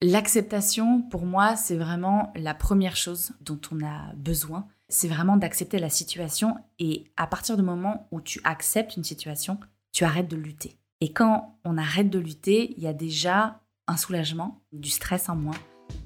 L'acceptation, pour moi, c'est vraiment la première chose dont on a besoin. C'est vraiment d'accepter la situation et à partir du moment où tu acceptes une situation, tu arrêtes de lutter. Et quand on arrête de lutter, il y a déjà un soulagement, du stress en moins.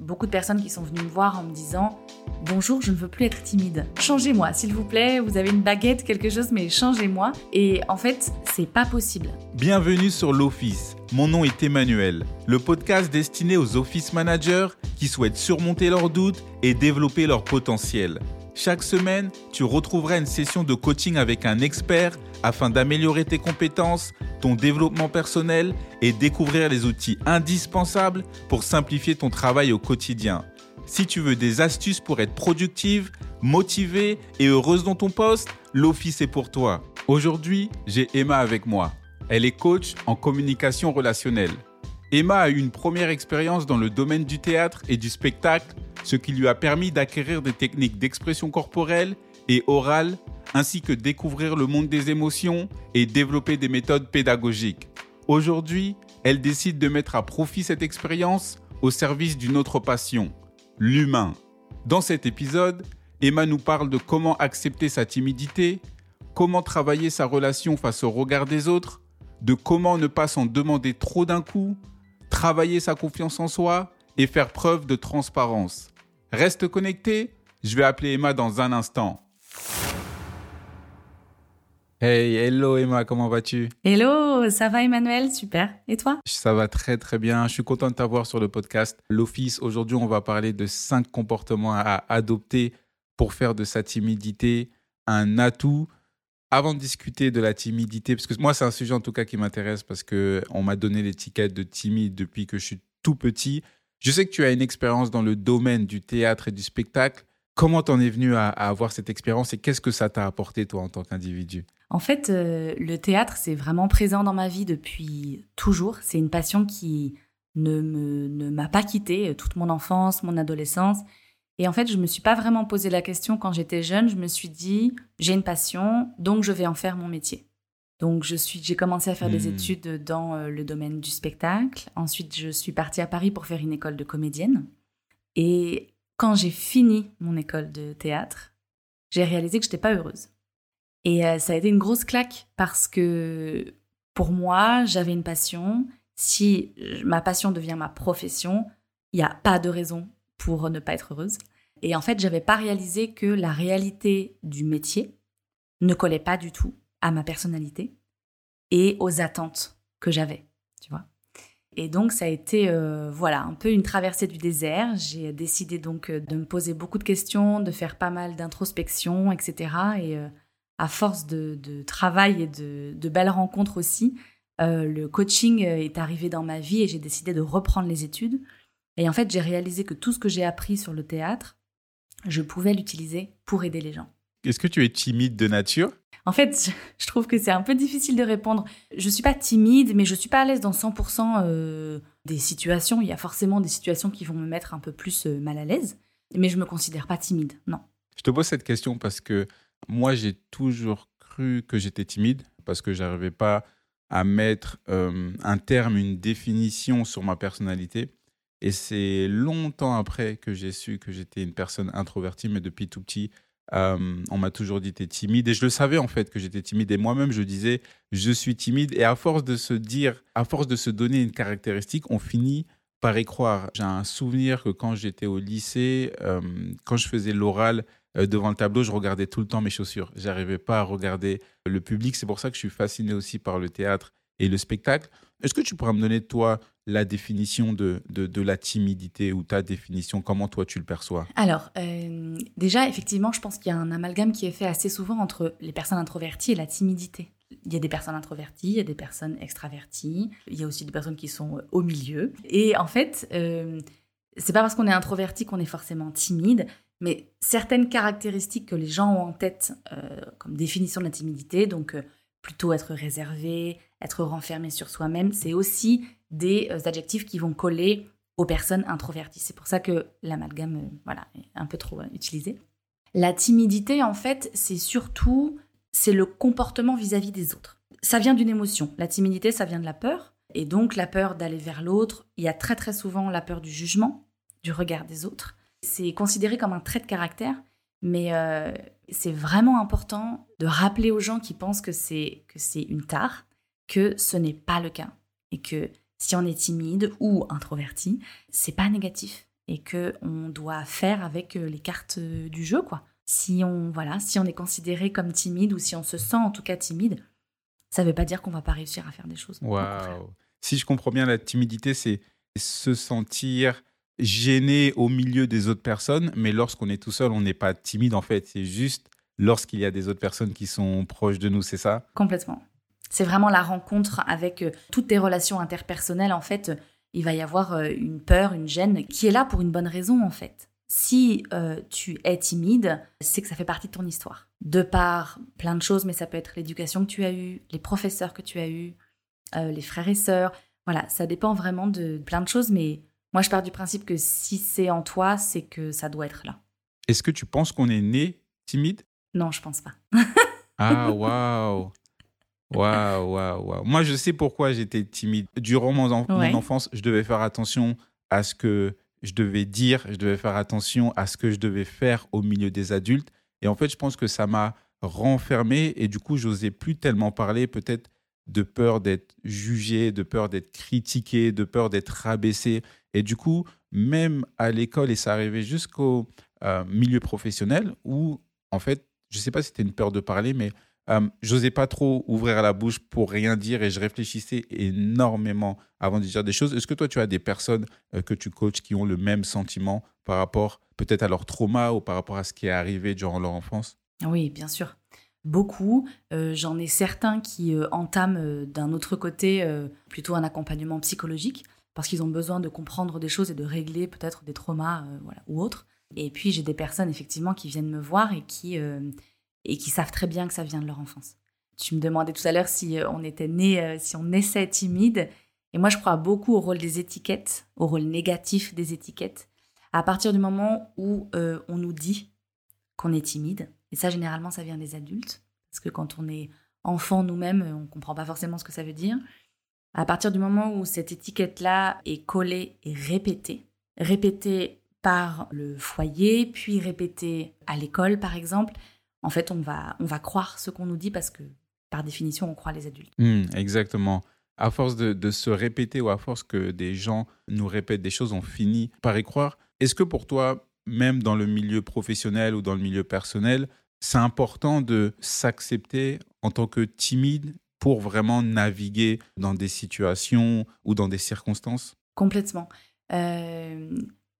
Beaucoup de personnes qui sont venues me voir en me disant Bonjour, je ne veux plus être timide. Changez-moi, s'il vous plaît. Vous avez une baguette, quelque chose, mais changez-moi. Et en fait, c'est pas possible. Bienvenue sur l'Office. Mon nom est Emmanuel, le podcast destiné aux office managers qui souhaitent surmonter leurs doutes et développer leur potentiel. Chaque semaine, tu retrouveras une session de coaching avec un expert afin d'améliorer tes compétences, ton développement personnel et découvrir les outils indispensables pour simplifier ton travail au quotidien. Si tu veux des astuces pour être productive, motivée et heureuse dans ton poste, l'Office est pour toi. Aujourd'hui, j'ai Emma avec moi. Elle est coach en communication relationnelle. Emma a eu une première expérience dans le domaine du théâtre et du spectacle, ce qui lui a permis d'acquérir des techniques d'expression corporelle et orale, ainsi que découvrir le monde des émotions et développer des méthodes pédagogiques. Aujourd'hui, elle décide de mettre à profit cette expérience au service d'une autre passion, l'humain. Dans cet épisode, Emma nous parle de comment accepter sa timidité, comment travailler sa relation face au regard des autres, de comment ne pas s'en demander trop d'un coup, travailler sa confiance en soi et faire preuve de transparence. Reste connecté, je vais appeler Emma dans un instant. Hey, hello Emma, comment vas-tu? Hello, ça va Emmanuel, super. Et toi? Ça va très très bien, je suis content de t'avoir sur le podcast L'Office. Aujourd'hui, on va parler de cinq comportements à adopter pour faire de sa timidité un atout avant de discuter de la timidité, parce que moi, c'est un sujet en tout cas qui m'intéresse parce que on m'a donné l'étiquette de timide depuis que je suis tout petit. Je sais que tu as une expérience dans le domaine du théâtre et du spectacle. Comment t'en es venu à, avoir cette expérience et qu'est-ce que ça t'a apporté toi en tant qu'individu? En fait, euh, le théâtre, c'est vraiment présent dans ma vie depuis toujours. C'est une passion qui ne m'a pas quittée euh, toute mon enfance, mon adolescence. Et en fait, je ne me suis pas vraiment posé la question quand j'étais jeune. Je me suis dit, j'ai une passion, donc je vais en faire mon métier. Donc, je suis, j'ai commencé à faire des hmm. études dans euh, le domaine du spectacle. Ensuite, je suis partie à Paris pour faire une école de comédienne. Et quand j'ai fini mon école de théâtre, j'ai réalisé que je n'étais pas heureuse. Et euh, ça a été une grosse claque parce que pour moi, j'avais une passion. Si ma passion devient ma profession, il n'y a pas de raison pour ne pas être heureuse. Et en fait, j'avais pas réalisé que la réalité du métier ne collait pas du tout à ma personnalité et aux attentes que j'avais, tu vois. Et donc ça a été euh, voilà un peu une traversée du désert. J'ai décidé donc euh, de me poser beaucoup de questions, de faire pas mal d'introspection, etc. Et euh, à force de, travail et de, belles rencontres aussi, le coaching est arrivé dans ma vie et j'ai décidé de reprendre les études. Et en fait, j'ai réalisé que tout ce que j'ai appris sur le théâtre, je pouvais l'utiliser pour aider les gens. Est-ce que tu es timide de nature? En fait, je trouve que c'est un peu difficile de répondre. Je ne suis pas timide, mais je ne suis pas à l'aise dans 100% euh, des situations. Il y a forcément des situations qui vont me mettre un peu plus euh, mal à l'aise, mais je ne me considère pas timide, non. Je te pose cette question parce que moi, j'ai toujours cru que j'étais timide, parce que je n'arrivais pas à mettre euh, un terme, une définition sur ma personnalité. Et c'est longtemps après que j'ai su que j'étais une personne introvertie, mais depuis tout petit, euh, on m'a toujours dit t'es timide. Et je le savais en fait que j'étais timide. Et moi-même, je disais je suis timide. Et à force de se dire, à force de se donner une caractéristique, on finit par y croire. J'ai un souvenir que quand j'étais au lycée, euh, quand je faisais l'oral euh, devant le tableau, je regardais tout le temps mes chaussures. J'arrivais pas à regarder le public. C'est pour ça que je suis fasciné aussi par le théâtre et le spectacle. Est-ce que tu pourrais me donner, toi, la définition de, de, la timidité ou ta définition? Comment toi tu le perçois? Alors, euh, déjà, effectivement, je pense qu'il y a un amalgame qui est fait assez souvent entre les personnes introverties et la timidité. Il y a des personnes introverties, il y a des personnes extraverties, il y a aussi des personnes qui sont euh, au milieu. Et en fait, euh, c'est pas parce qu'on est introverti qu'on est forcément timide, mais certaines caractéristiques que les gens ont en tête euh, comme définition de la timidité, donc plutôt être réservé, être renfermé sur soi-même, c'est aussi des euh, adjectifs qui vont coller aux personnes introverties. C'est pour ça que l'amalgame euh, voilà, est un peu trop euh, utilisé. La timidité, en fait, c'est surtout c'est le comportement vis-à-vis des autres. Ça vient d'une émotion. La timidité, ça vient de la peur. Et donc la peur d'aller vers l'autre, il y a très très souvent la peur du jugement, du regard des autres. C'est considéré comme un trait de caractère, mais c'est vraiment important de rappeler aux gens qui pensent que c'est une tare que ce n'est pas le cas et que si on est timide ou introverti, c'est pas négatif et que on doit faire avec euh, les cartes euh, du jeu quoi. Si on voilà, si on est considéré comme timide ou si on se sent en tout cas timide, ça ne veut pas dire qu'on va pas réussir à faire des choses. Waouh. Si je comprends bien, la timidité, c'est se sentir gêné au milieu des autres personnes, mais lorsqu'on est tout seul, on n'est pas timide en fait. C'est juste lorsqu'il y a des autres personnes qui sont proches de nous, c'est ça? Complètement. C'est vraiment la rencontre avec euh, toutes tes relations interpersonnelles. En fait, il va y avoir euh, une peur, une gêne qui est là pour une bonne raison en fait. Si euh, tu es timide, c'est que ça fait partie de ton histoire. De par plein de choses, mais ça peut être l'éducation que tu as eue, les professeurs que tu as eus, euh, les frères et sœurs. Voilà, ça dépend vraiment de plein de choses, mais moi je pars du principe que si c'est en toi, c'est que ça doit être là. Est-ce que tu penses qu'on est né timide? Non, je pense pas. ah, waouh Waouh, waouh, waouh. Moi, je sais pourquoi j'étais timide. Durant mon, mon enfance, je devais faire attention à ce que je devais dire, je devais faire attention à ce que je devais faire au milieu des adultes. Et en fait, je pense que ça m'a renfermé et du coup, j'osais plus tellement parler, peut-être de peur d'être jugé, de peur d'être critiqué, de peur d'être rabaissé. Et du coup, même à l'école, et ça arrivait jusqu'au euh, milieu professionnel, où en fait, je ne sais pas si c'était une peur de parler, mais euh, j'osais pas trop ouvrir la bouche pour rien dire et je réfléchissais énormément avant de dire des choses. Est-ce que toi, tu as des personnes euh, que tu coaches qui ont le même sentiment par rapport peut-être à leur trauma ou par rapport à ce qui est arrivé durant leur enfance? Oui, bien sûr. Beaucoup. Euh, j'en ai certains qui entament d'un autre côté plutôt un accompagnement psychologique parce qu'ils ont besoin de comprendre des choses et de régler peut-être des traumas voilà, ou autres. Et puis j'ai des personnes effectivement qui viennent me voir et qui et qui savent très bien que ça vient de leur enfance. Tu me demandais tout à l'heure si euh, on était né, euh, si on naissait timide. Et moi, je crois beaucoup au rôle des étiquettes, au rôle négatif des étiquettes. À partir du moment où euh, on nous dit qu'on est timide, et ça, généralement, ça vient des adultes, parce que quand on est enfant nous-mêmes, on ne comprend pas forcément ce que ça veut dire. À partir du moment où cette étiquette-là est collée et répétée, répétée par le foyer, puis répétée à l'école, par exemple, en fait, on va, on va croire ce qu'on nous dit parce que, par définition, on croit les adultes. Hmm, exactement. À force de, se répéter ou à force que des gens nous répètent des choses, on finit par y croire. Est-ce que pour toi, même dans le milieu professionnel ou dans le milieu personnel, c'est important de s'accepter en tant que timide pour vraiment naviguer dans des situations ou dans des circonstances? Complètement. Euh,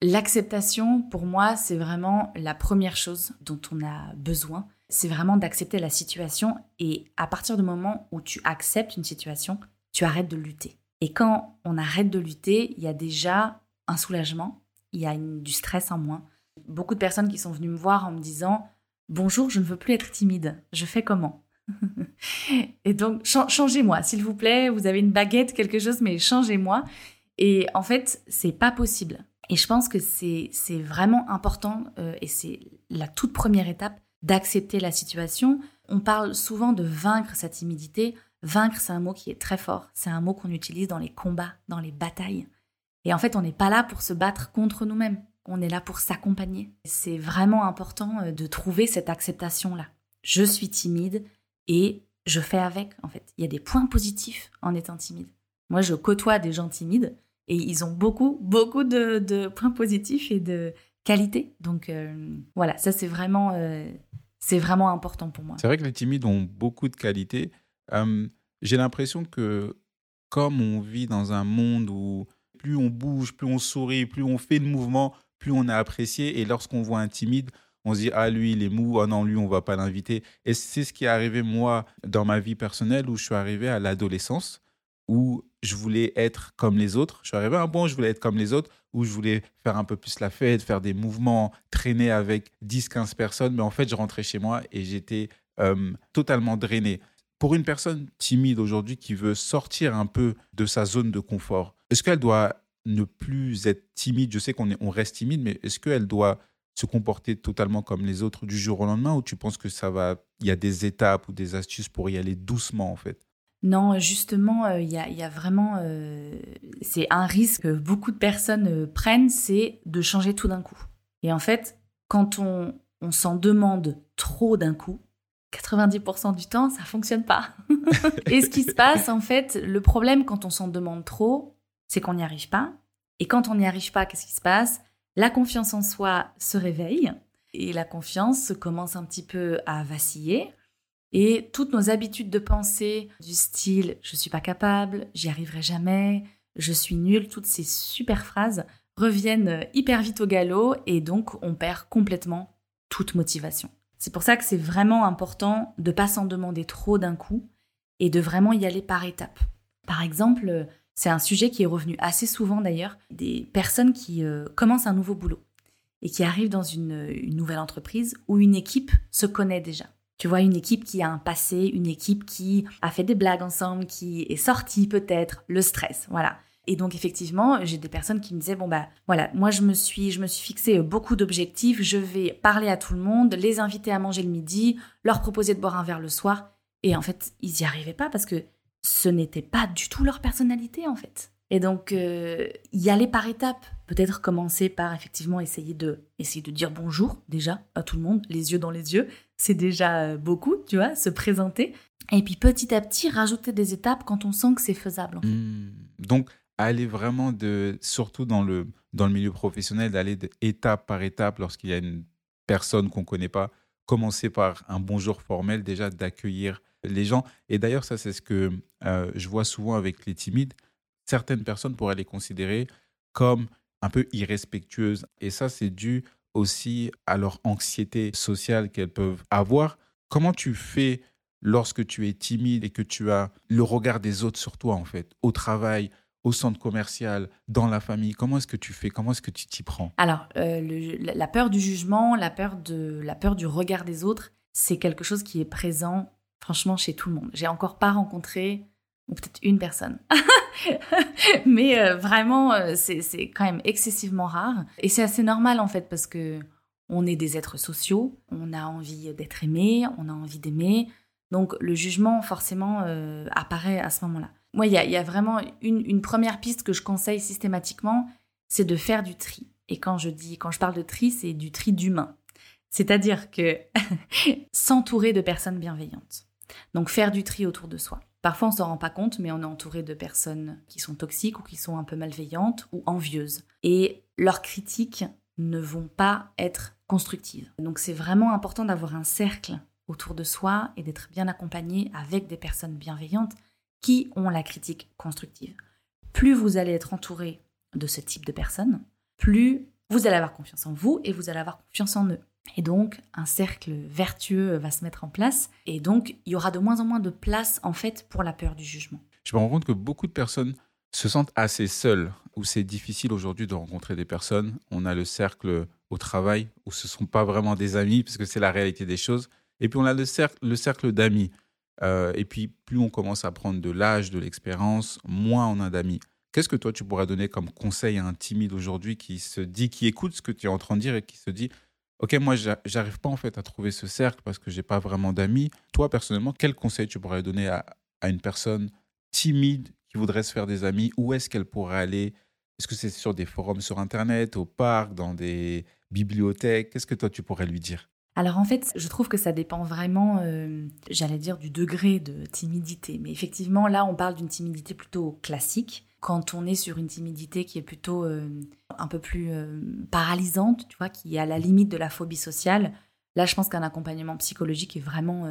L'acceptation, pour moi, c'est vraiment la première chose dont on a besoin. C'est vraiment d'accepter la situation et à partir du moment où tu acceptes une situation, tu arrêtes de lutter. Et quand on arrête de lutter, il y a déjà un soulagement, il y a du stress en moins. Beaucoup de personnes qui sont venues me voir en me disant Bonjour, je ne veux plus être timide, je fais comment? Et donc, changez-moi, s'il vous plaît, vous avez une baguette, quelque chose, mais changez-moi. Et en fait, c'est pas possible. Et je pense que c'est vraiment important euh, et c'est la toute première étape d'accepter la situation. On parle souvent de vaincre sa timidité. Vaincre, c'est un mot qui est très fort. C'est un mot qu'on utilise dans les combats, dans les batailles. Et en fait, on n'est pas là pour se battre contre nous-mêmes. On est là pour s'accompagner. C'est vraiment important euh, de trouver cette acceptation-là. Je suis timide et je fais avec, en fait. Il y a des points positifs en étant timide. Moi, je côtoie des gens timides et ils ont beaucoup, beaucoup de, points positifs et de qualités. Donc euh, voilà, ça c'est vraiment, euh, vraiment important pour moi. C'est vrai que les timides ont beaucoup de qualités. Euh, j'ai l'impression que comme on vit dans un monde où plus on bouge, plus on sourit, plus on fait de mouvements, plus on est apprécié. Et lorsqu'on voit un timide, on se dit ah lui il est mou, ah non lui on va pas l'inviter. Et c'est ce qui est arrivé moi dans ma vie personnelle où je suis arrivé à l'adolescence où je voulais être comme les autres. Je suis arrivé à un bon, je voulais être comme les autres, où je voulais faire un peu plus la fête, faire des mouvements, traîner avec 10-15 personnes. Mais en fait, je rentrais chez moi et j'étais euh, totalement drainé. Pour une personne timide aujourd'hui qui veut sortir un peu de sa zone de confort, est-ce qu'elle doit ne plus être timide? Je sais qu'on on reste timide, mais est-ce qu'elle doit se comporter totalement comme les autres du jour au lendemain ou tu penses que ça va il y a des étapes ou des astuces pour y aller doucement en fait? Non, justement, il y, a, vraiment... c'est un risque que beaucoup de personnes prennent, c'est de changer tout d'un coup. Et en fait, quand on, on s'en demande trop d'un coup, 90% du temps, ça fonctionne pas. et ce qui se passe, en fait, le problème quand on s'en demande trop, c'est qu'on n'y arrive pas. Et quand on n'y arrive pas, qu'est-ce qui se passe? La confiance en soi se réveille et la confiance commence un petit peu à vaciller. Et toutes nos habitudes de pensée du style je suis pas capable, j'y arriverai jamais, je suis nul, toutes ces super phrases reviennent hyper vite au galop et donc on perd complètement toute motivation. C'est pour ça que c'est vraiment important de pas s'en demander trop d'un coup et de vraiment y aller par étapes. Par exemple, c'est un sujet qui est revenu assez souvent d'ailleurs, des personnes qui euh, commencent un nouveau boulot et qui arrivent dans une, une, nouvelle entreprise où une équipe se connaît déjà. Tu vois, une équipe qui a un passé, une équipe qui a fait des blagues ensemble, qui est sortie peut-être, le stress, voilà. Et donc effectivement, j'ai des personnes qui me disaient bon bah voilà, moi je me suis je me suis fixé beaucoup d'objectifs, je vais parler à tout le monde, les inviter à manger le midi, leur proposer de boire un verre le soir et en fait, ils n'y arrivaient pas parce que ce n'était pas du tout leur personnalité en fait. Et donc euh, y aller par étapes, peut-être commencer par effectivement essayer de essayer de dire bonjour déjà à tout le monde, les yeux dans les yeux, c'est déjà euh, beaucoup, tu vois, se présenter et puis petit à petit rajouter des étapes quand on sent que c'est faisable. Mmh. Donc aller vraiment de, surtout dans le, dans le milieu professionnel, d'aller étape par étape lorsqu'il y a une personne qu'on ne connaît pas, commencer par un bonjour formel, déjà d'accueillir les gens. Et d'ailleurs, ça, c'est ce que euh, je vois souvent avec les timides. Certaines personnes pourraient les considérer comme un peu irrespectueuses. Et ça, c'est dû aussi à leur anxiété sociale qu'elles peuvent avoir. Comment tu fais lorsque tu es timide et que tu as le regard des autres sur toi, en fait, au travail, au centre commercial, dans la famille? Comment est-ce que tu fais? Comment est-ce que tu t'y prends? Alors, euh, la peur du jugement, la peur, de, la peur du regard des autres, c'est quelque chose qui est présent, franchement, chez tout le monde. J'ai encore pas rencontré, ou peut-être une personne. Mais euh, vraiment, euh, c'est quand même excessivement rare. Et c'est assez normal, en fait, parce que on est des êtres sociaux, on a envie d'être aimé, on a envie d'aimer. Donc, le jugement, forcément, apparaît à ce moment-là. Moi, il y a, vraiment une, première piste que je conseille systématiquement, c'est de faire du tri. Et quand je dis, quand je parle de tri, c'est du tri d'humain. C'est-à-dire que s'entourer de personnes bienveillantes. Donc faire du tri autour de soi. Parfois, on s'en rend pas compte, mais on est entouré de personnes qui sont toxiques ou qui sont un peu malveillantes ou envieuses. Et leurs critiques ne vont pas être constructives. Donc c'est vraiment important d'avoir un cercle autour de soi et d'être bien accompagné avec des personnes bienveillantes qui ont la critique constructive. Plus vous allez être entouré de ce type de personnes, plus vous allez avoir confiance en vous et vous allez avoir confiance en eux. Et donc, un cercle vertueux va se mettre en place. Et donc, il y aura de moins en moins de place, en fait, pour la peur du jugement. Je me rends compte que beaucoup de personnes se sentent assez seules, où c'est difficile aujourd'hui de rencontrer des personnes. On a le cercle au travail, où ce ne sont pas vraiment des amis, parce que c'est la réalité des choses. Et puis, on a le cercle, le cercle d'amis. Euh, et puis, plus on commence à prendre de l'âge, de l'expérience, moins on a d'amis. Qu'est-ce que toi, tu pourrais donner comme conseil à un timide aujourd'hui qui se dit, qui écoute ce que tu es en train de dire et qui se dit, OK, moi, j'arrive pas en fait à trouver ce cercle parce que j'ai pas vraiment d'amis. Toi, personnellement, quel conseil tu pourrais donner à, à une personne timide qui voudrait se faire des amis? Où est-ce qu'elle pourrait aller? Est-ce que c'est sur des forums sur Internet, au parc, dans des bibliothèques? Qu'est-ce que toi, tu pourrais lui dire? Alors en fait, je trouve que ça dépend vraiment, euh, j'allais dire, du degré de timidité. Mais effectivement, là, on parle d'une timidité plutôt classique. Quand on est sur une timidité qui est plutôt euh, un peu plus euh, paralysante, tu vois, qui est à la limite de la phobie sociale, là, je pense qu'un accompagnement psychologique est vraiment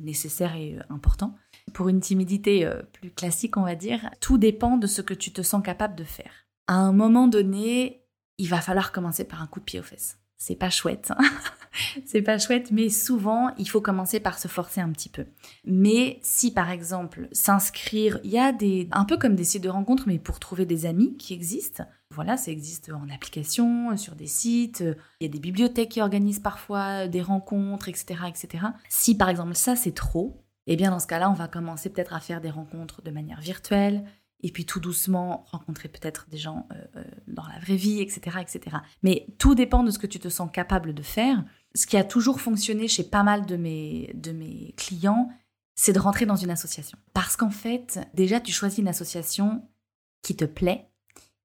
nécessaire et important. Pour une timidité plus classique, on va dire, tout dépend de ce que tu te sens capable de faire. À un moment donné, il va falloir commencer par un coup de pied aux fesses c'est pas chouette. Hein. c'est pas chouette, mais souvent, il faut commencer par se forcer un petit peu. Mais si par exemple, s'inscrire, il y a des, un peu comme des sites de rencontres, mais pour trouver des amis qui existent. Voilà, ça existe en application, sur des sites. Il y a des bibliothèques qui organisent parfois des rencontres, etc., etc. Si par exemple ça c'est trop, eh bien dans ce cas-là, on va commencer peut-être à faire des rencontres de manière virtuelle et puis tout doucement rencontrer peut-être des gens euh, euh, dans la vraie vie, etc., etc. Mais tout dépend de ce que tu te sens capable de faire. Ce qui a toujours fonctionné chez pas mal de mes, de mes clients, c'est de rentrer dans une association. Parce qu'en fait, déjà, tu choisis une association qui te plaît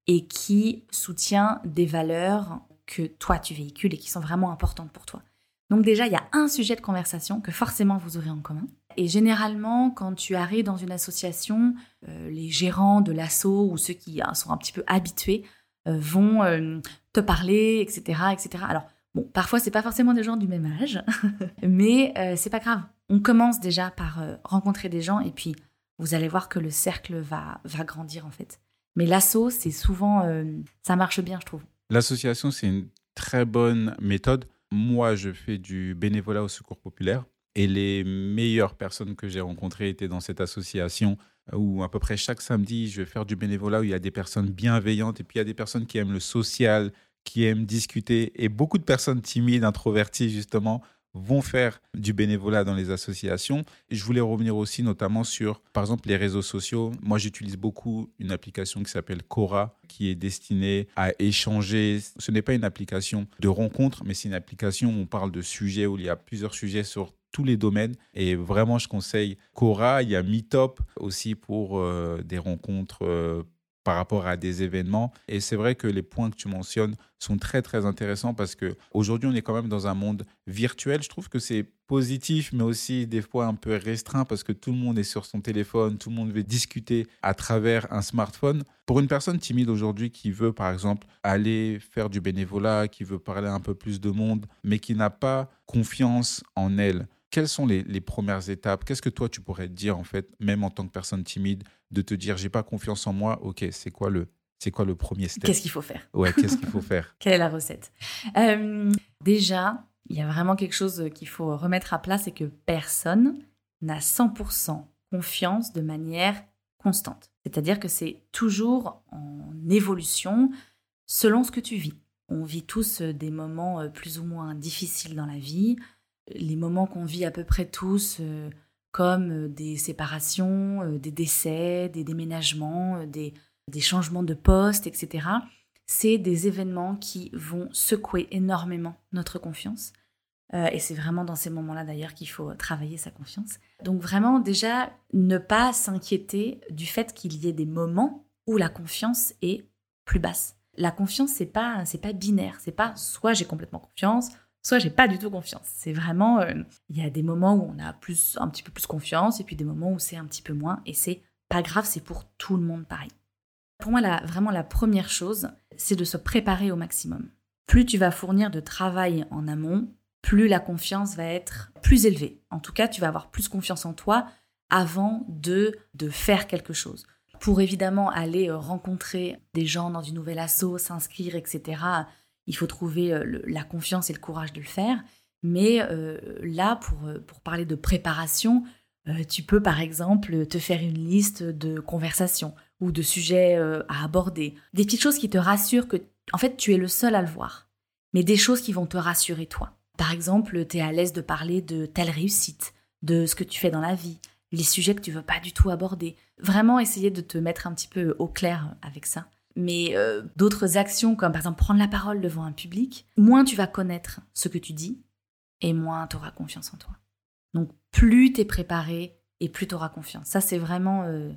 et qui soutient des valeurs que toi tu véhicules et qui sont vraiment importantes pour toi. Donc déjà, il y a un sujet de conversation que forcément vous aurez en commun. Et généralement, quand tu arrives dans une association, euh, les gérants de l'asso ou ceux qui hein, sont un petit peu habitués euh, vont euh, te parler, etc., etc. Alors, bon, parfois, c'est pas forcément des gens du même âge, mais c'est pas grave. On commence déjà par rencontrer des gens et puis vous allez voir que le cercle va, va grandir en fait. Mais l'asso, c'est souvent, ça marche bien, je trouve. L'association, c'est une très bonne méthode. Moi, je fais du bénévolat au secours populaire. Et les meilleures personnes que j'ai rencontrées étaient dans cette association où à peu près chaque samedi, je vais faire du bénévolat où il y a des personnes bienveillantes et puis il y a des personnes qui aiment le social, qui aiment discuter et beaucoup de personnes timides, introverties justement vont faire du bénévolat dans les associations. Je voulais revenir aussi notamment sur, par exemple, les réseaux sociaux. Moi, j'utilise beaucoup une application qui s'appelle Cora, qui est destinée à échanger. Ce n'est pas une application de rencontre, mais c'est une application où on parle de sujets, où il y a plusieurs sujets sur tous les domaines. Et vraiment, je conseille Cora. Il y a Meetup aussi pour euh, des rencontres euh, par rapport à des événements. Et c'est vrai que les points que tu mentionnes sont très, très intéressants parce qu'aujourd'hui, on est quand même dans un monde virtuel. Je trouve que c'est positif, mais aussi des fois un peu restreint parce que tout le monde est sur son téléphone, tout le monde veut discuter à travers un smartphone. Pour une personne timide aujourd'hui qui veut, par exemple, aller faire du bénévolat, qui veut parler un peu plus de monde, mais qui n'a pas confiance en elle, quelles sont les, premières étapes? Qu'est-ce que toi, tu pourrais te dire, en fait, même en tant que personne timide, de te dire, j'ai pas confiance en moi, ok, c'est quoi le, c'est quoi le premier step? Qu'est-ce qu'il faut faire? Ouais, qu'est-ce qu'il faut faire? Quelle est la recette? Euh, Déjà, il y a vraiment quelque chose qu'il faut remettre à plat, c'est que personne n'a 100% confiance de manière constante. C'est-à-dire que c'est toujours en évolution selon ce que tu vis. On vit tous des moments euh, plus ou moins difficiles dans la vie, les moments qu'on vit à peu près tous, euh, comme euh, des séparations, euh, des décès, des déménagements, des, changements de poste, etc., c'est des événements qui vont secouer énormément notre confiance. et c'est vraiment dans ces moments-là d'ailleurs qu'il faut travailler sa confiance. Donc vraiment déjà ne pas s'inquiéter du fait qu'il y ait des moments où la confiance est plus basse. La confiance c'est pas c'est pas binaire, c'est pas soit j'ai complètement confiance, soit j'ai pas du tout confiance. C'est vraiment, euh, il y a des moments où on a plus, un petit peu plus confiance et puis des moments où c'est un petit peu moins et c'est pas grave, c'est pour tout le monde pareil. Pour moi, vraiment la première chose, c'est de se préparer au maximum. Plus tu vas fournir de travail en amont, plus la confiance va être plus élevée. En tout cas, tu vas avoir plus confiance en toi avant de, de faire quelque chose. Pour évidemment aller euh, rencontrer des gens dans une nouvelle asso, s'inscrire, etc., il faut trouver euh, la confiance et le courage de le faire. Mais euh, là, pour, euh, pour parler de préparation, tu peux par exemple te faire une liste de conversations ou de sujets à aborder. Des petites choses qui te rassurent que, en fait, tu es le seul à le voir. Mais des choses qui vont te rassurer toi. Par exemple, tu es à l'aise de parler de telle réussite, de ce que tu fais dans la vie, les sujets que tu veux pas du tout aborder. Vraiment essayer de te mettre un petit peu au clair avec ça mais euh, d'autres actions comme par exemple prendre la parole devant un public, moins tu vas connaître ce que tu dis et moins tu auras confiance en toi. Donc plus tu es préparé et plus tu auras confiance. Ça c'est vraiment, euh,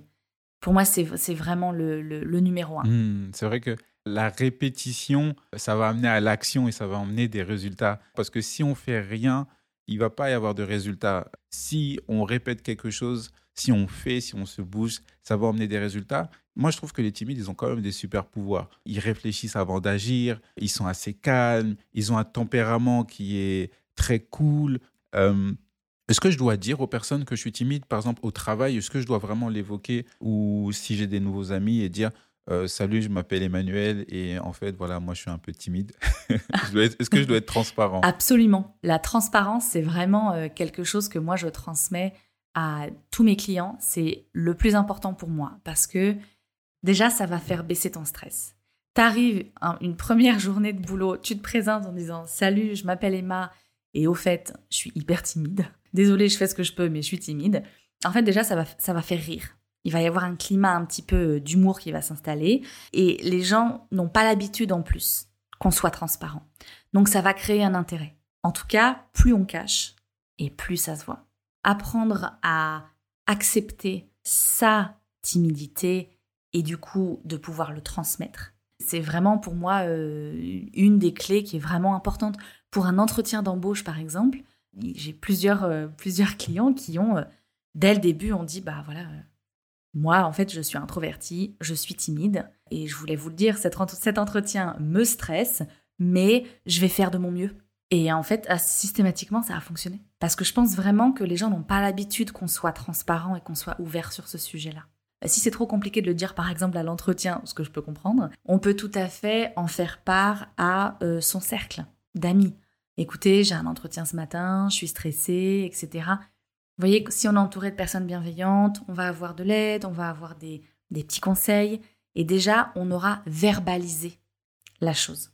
pour moi c'est vraiment le, le, numéro un. Mmh, c'est vrai que la répétition, ça va amener à l'action et ça va amener des résultats. Parce que si on fait rien, il va pas y avoir de résultats. Si on répète quelque chose, si on fait, si on se bouge, ça va amener des résultats. Moi, je trouve que les timides, ils ont quand même des super pouvoirs. Ils réfléchissent avant d'agir, ils sont assez calmes, ils ont un tempérament qui est très cool. Euh, est-ce que je dois dire aux personnes que je suis timide, par exemple au travail, est-ce que je dois vraiment l'évoquer ou si j'ai des nouveaux amis et dire euh, salut, je m'appelle Emmanuel et en fait, voilà, moi je suis un peu timide. Est-ce que je dois être transparent Absolument. La transparence, c'est vraiment euh, quelque chose que moi je transmets à tous mes clients. C'est le plus important pour moi parce que déjà, ça va faire baisser ton stress. T'arrives une première journée de boulot, tu te présentes en disant Salut, je m'appelle Emma et au fait, je suis hyper timide. Désolée, je fais ce que je peux, mais je suis timide. En fait, déjà, ça va, ça va faire rire. Il va y avoir un climat un petit peu d'humour qui va s'installer et les gens n'ont pas l'habitude en plus qu'on soit transparent. Donc ça va créer un intérêt. En tout cas, plus on cache et plus ça se voit. Apprendre à accepter sa timidité et du coup de pouvoir le transmettre. C'est vraiment pour moi euh, une des clés qui est vraiment importante. Pour un entretien d'embauche, par exemple, j'ai plusieurs, euh, plusieurs clients qui ont, euh, dès le début, ont dit, bah voilà, moi, en fait, je suis introvertie, je suis timide, et je voulais vous le dire, cet, cet entretien me stresse, mais je vais faire de mon mieux. Et en fait, systématiquement, ça a fonctionné. Parce que je pense vraiment que les gens n'ont pas l'habitude qu'on soit transparent et qu'on soit ouvert sur ce sujet-là. Si c'est trop compliqué de le dire, par exemple, à l'entretien, ce que je peux comprendre, on peut tout à fait en faire part à euh, son cercle d'amis. Écoutez, j'ai un entretien ce matin, je suis stressée, etc. Vous voyez, si on est entouré de personnes bienveillantes, on va avoir de l'aide, on va avoir des petits conseils, et déjà, on aura verbalisé la chose.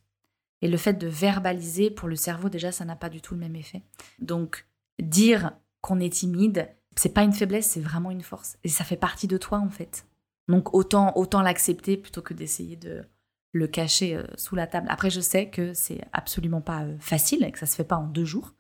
Et le fait de verbaliser, pour le cerveau, déjà, ça n'a pas du tout le même effet. Donc, dire qu'on est timide, c'est pas une faiblesse, c'est vraiment une force. Et ça fait partie de toi, en fait. Donc, autant, autant l'accepter plutôt que d'essayer de le cacher euh, sous la table. Après, je sais que c'est absolument pas euh, facile et que ça se fait pas en deux jours.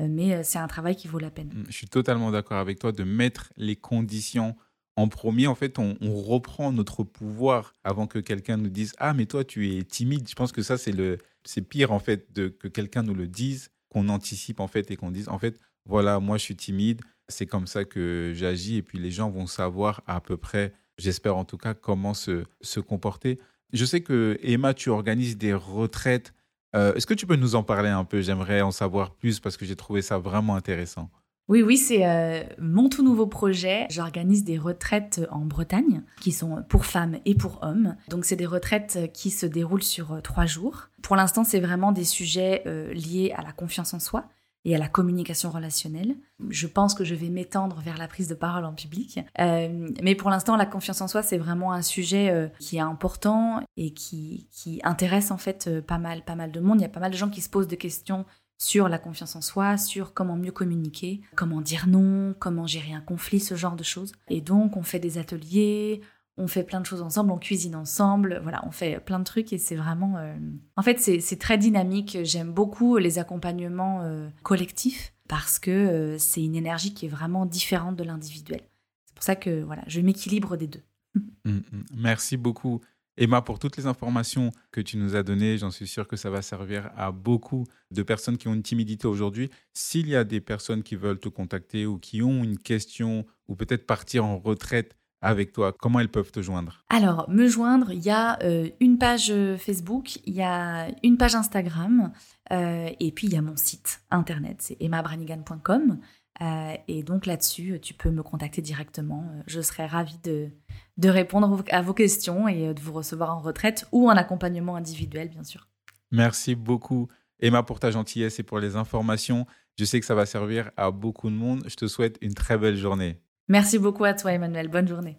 Euh, mais c'est un travail qui vaut la peine. Je suis totalement d'accord avec toi de mettre les conditions en premier, en fait, on, reprend notre pouvoir avant que quelqu'un nous dise Ah, mais toi, tu es timide. Je pense que ça, c'est le, c'est pire, en fait, de, que quelqu'un nous le dise, qu'on anticipe, en fait, et qu'on dise En fait, voilà, moi, je suis timide. C'est comme ça que j'agis. Et puis, les gens vont savoir à peu près, j'espère en tout cas, comment se, se comporter. Je sais que, Emma, tu organises des retraites. Euh, est-ce que tu peux nous en parler un peu? J'aimerais en savoir plus parce que j'ai trouvé ça vraiment intéressant. Oui, oui, c'est euh, mon tout nouveau projet. J'organise des retraites en Bretagne qui sont pour femmes et pour hommes. Donc, c'est des retraites qui se déroulent sur euh, trois jours. Pour l'instant, c'est vraiment des sujets liés à la confiance en soi et à la communication relationnelle. Je pense que je vais m'étendre vers la prise de parole en public. mais pour l'instant, la confiance en soi, c'est vraiment un sujet qui est important et qui, qui intéresse en fait pas mal, pas mal de monde. Il y a pas mal de gens qui se posent des questions sur la confiance en soi, sur comment mieux communiquer, comment dire non, comment gérer un conflit, ce genre de choses. Et donc, on fait des ateliers, on fait plein de choses ensemble, on cuisine ensemble, voilà, on fait plein de trucs et c'est vraiment... Euh, en fait, c'est très dynamique. J'aime beaucoup les accompagnements euh, collectifs parce que euh, c'est une énergie qui est vraiment différente de l'individuel. C'est pour ça que, voilà, je m'équilibre des deux. Mmh, mmh. Merci beaucoup. Emma, pour toutes les informations que tu nous as données, j'en suis sûr que ça va servir à beaucoup de personnes qui ont une timidité aujourd'hui. S'il y a des personnes qui veulent te contacter ou qui ont une question ou peut-être partir en retraite avec toi, comment elles peuvent te joindre? Alors, me joindre, il y a euh, une page Facebook, il y a une page Instagram, euh, et puis il y a mon site internet, c'est emmabranigan.com. Euh, et donc là-dessus, tu peux me contacter directement. Je serai ravie de, de répondre à vos questions et euh, de vous recevoir en retraite ou en accompagnement individuel, bien sûr. Merci beaucoup, Emma, pour ta gentillesse et pour les informations. Je sais que ça va servir à beaucoup de monde. Je te souhaite une très belle journée. Merci beaucoup à toi, Emmanuel. Bonne journée.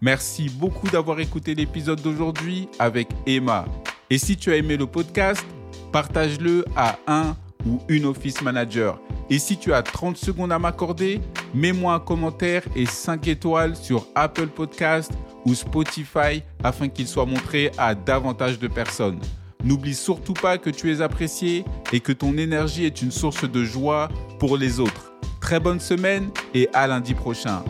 Merci beaucoup d'avoir écouté l'épisode d'aujourd'hui avec Emma. Et si tu as aimé le podcast, partage-le à un ou une office manager. Et si tu as 30 secondes à m'accorder, mets-moi un commentaire et 5 étoiles sur Apple Podcast ou Spotify afin qu'il soit montré à davantage de personnes. N'oublie surtout pas que tu es apprécié et que ton énergie est une source de joie pour les autres. Très bonne semaine et à lundi prochain.